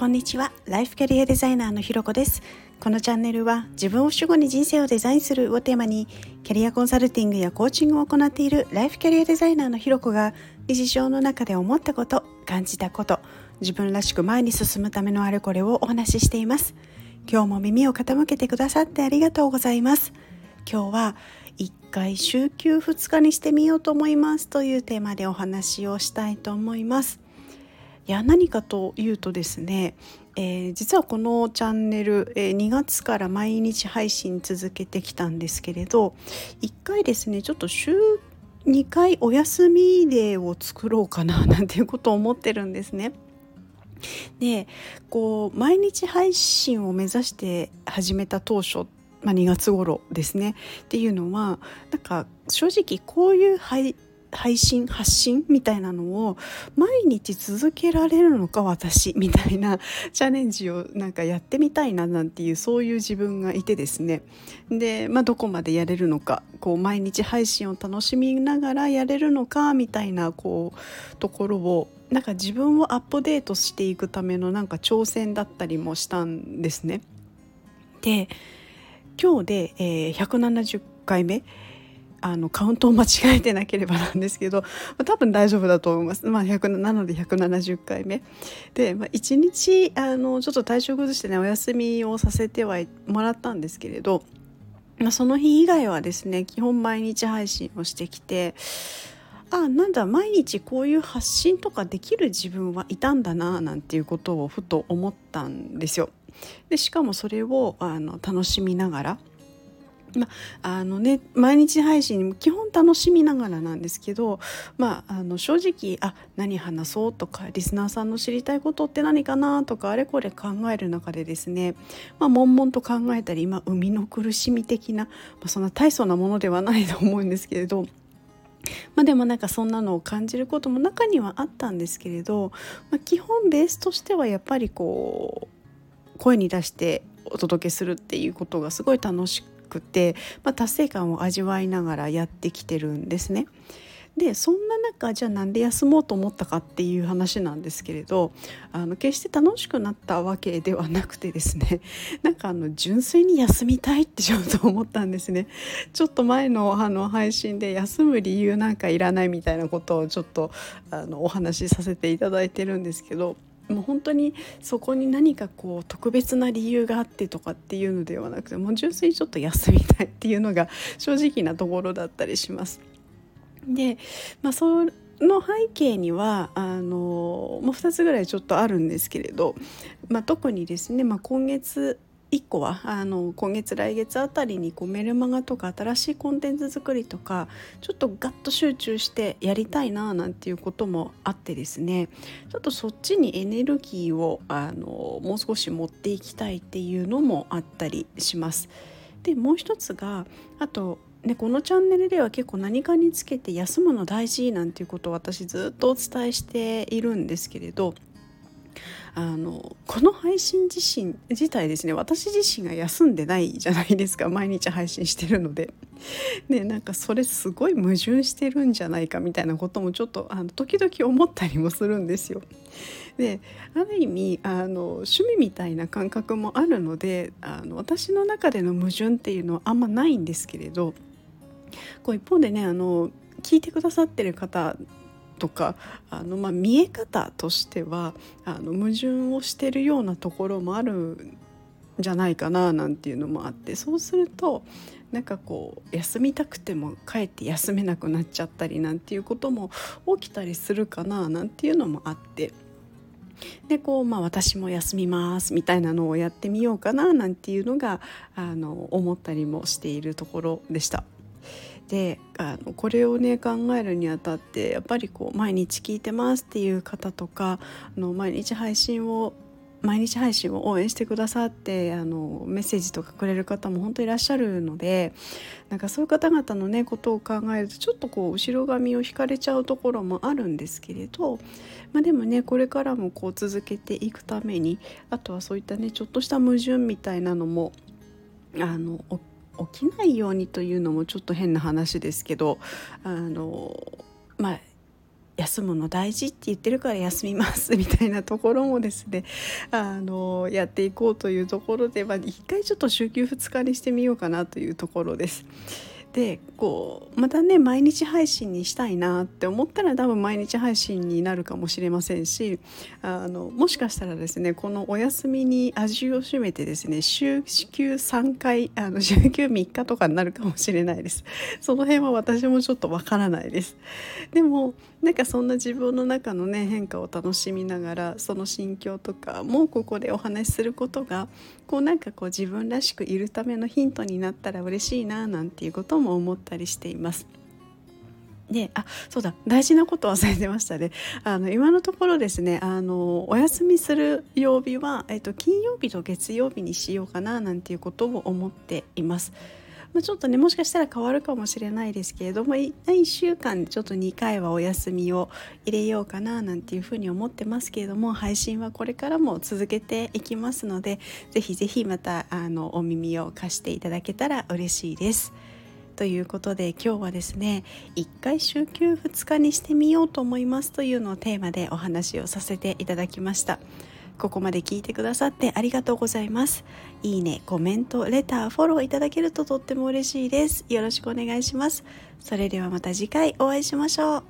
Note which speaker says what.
Speaker 1: こんにちは。ライフキャリアデザイナーのひろこです。このチャンネルは自分を主語に人生をデザインするをテーマにキャリアコンサルティングやコーチングを行っているライフキャリアデザイナーのひろこが日常の中で思ったこと感じたこと自分らしく前に進むためのあれこれをお話ししています。今日も耳を傾けてくださってありがとうございます。今日は1回週休2日にしてみようと思いますというテーマでお話をしたいと思います。いや何かというとですね、えー、実はこのチャンネル、えー、2月から毎日配信続けてきたんですけれど1回ですねちょっと週2回お休みデーを作ろうかななんていうことを思ってるんですね。でこう毎日配信を目指して始めた当初まあ、2月頃ですねっていうのはなんか正直こういう配配信発信みたいなのを毎日続けられるのか私みたいなチャレンジをなんかやってみたいななんていうそういう自分がいてですねで、まあ、どこまでやれるのかこう毎日配信を楽しみながらやれるのかみたいなこうところをなんか自分をアップデートしていくためのなんか挑戦だったりもしたんですね。で今日で、えー、170回目あのカウントを間違えてなければなんですけど、まあ、多分大丈夫だと思います、まあ、なので170回目で、まあ、1日あのちょっと体調崩してねお休みをさせてはもらったんですけれど、まあ、その日以外はですね基本毎日配信をしてきてあなんだ毎日こういう発信とかできる自分はいたんだななんていうことをふと思ったんですよ。でしかもそれをあの楽しみながらまあのね、毎日配信基本楽しみながらなんですけど、まあ、あの正直あ何話そうとかリスナーさんの知りたいことって何かなとかあれこれ考える中でですね、まあ、悶々と考えたり、ま、生みの苦しみ的な、まあ、そんな大層なものではないと思うんですけれど。まあ、でもなんかそんなのを感じることも中にはあったんですけれど、まあ、基本ベースとしてはやっぱりこう声に出してお届けするっていうことがすごい楽しくて、まあ、達成感を味わいながらやってきてるんですね。でそんな中じゃあなんで休もうと思ったかっていう話なんですけれどあの決して楽しくなったわけではなくてですね なんかあの純粋に休みたいってちょっと思ったんですねちょっと前のあの配信で休む理由なんかいらないみたいなことをちょっとあのお話しさせていただいてるんですけどもう本当にそこに何かこう特別な理由があってとかっていうのではなくてもう純粋にちょっと休みたいっていうのが正直なところだったりします。で、まあ、その背景にはあのもう2つぐらいちょっとあるんですけれど、まあ、特にですね、まあ、今月1個はあの今月来月あたりにこうメルマガとか新しいコンテンツ作りとかちょっとガッと集中してやりたいななんていうこともあってですねちょっとそっちにエネルギーをあのもう少し持っていきたいっていうのもあったりします。でもう一つがあとね、このチャンネルでは結構何かにつけて休むの大事なんていうことを私ずっとお伝えしているんですけれどあのこの配信自身自体ですね私自身が休んでないじゃないですか毎日配信してるので。ねなんかそれすごい矛盾してるんじゃないかみたいなこともちょっとあの時々思ったりもするんですよ。である意味あの趣味みたいな感覚もあるのであの私の中での矛盾っていうのはあんまないんですけれどこう一方でねあの聞いてくださってる方とかあの、まあ、見え方としてはあの矛盾をしてるようなところもあるんじゃないかななんていうのもあってそうするとなんかこう休みたくてもかえって休めなくなっちゃったりなんていうことも起きたりするかななんていうのもあって。でこうまあ私も休みますみたいなのをやってみようかななんていうのがあの思ったりもしているところでした。であのこれをね考えるにあたってやっぱりこう毎日聞いてますっていう方とかあの毎日配信を毎日配信を応援してくださってあのメッセージとかくれる方も本当いらっしゃるのでなんかそういう方々のねことを考えるとちょっとこう後ろ髪を引かれちゃうところもあるんですけれど、まあ、でもねこれからもこう続けていくためにあとはそういったねちょっとした矛盾みたいなのもあの起きないようにというのもちょっと変な話ですけどあのまあ休むの大事って言ってるから休みますみたいなところもですねあのやっていこうというところで、まあ、一回ちょっと週休2日にしてみようかなというところです。でこうまたね毎日配信にしたいなって思ったら多分毎日配信になるかもしれませんしあのもしかしたらですねこのお休みに味を占めてですね週休3回あの 週休3日とかになるかもしれないです。その辺は私もちょっとわからないです。でもなんかそんな自分の中のね変化を楽しみながらその心境とかもここでお話しすることがこうなんかこう自分らしくいるためのヒントになったら嬉しいななんていうこともも思ったりしています。であそうだ大事なこと忘れてましたねあの今のところですねあのお休みする曜日は、えっと、金曜日と月曜日にしようかななんていうことを思っています。まあ、ちょっとねもしかしたら変わるかもしれないですけれども1週間ちょっと2回はお休みを入れようかななんていうふうに思ってますけれども配信はこれからも続けていきますのでぜひぜひまたあのお耳を貸していただけたら嬉しいです。ということで今日はですね1回週休2日にしてみようと思いますというのをテーマでお話をさせていただきました。ここまで聞いてくださってありがとうございます。いいね、コメント、レター、フォローいただけるととっても嬉しいです。よろしくお願いします。それではまた次回お会いしましょう。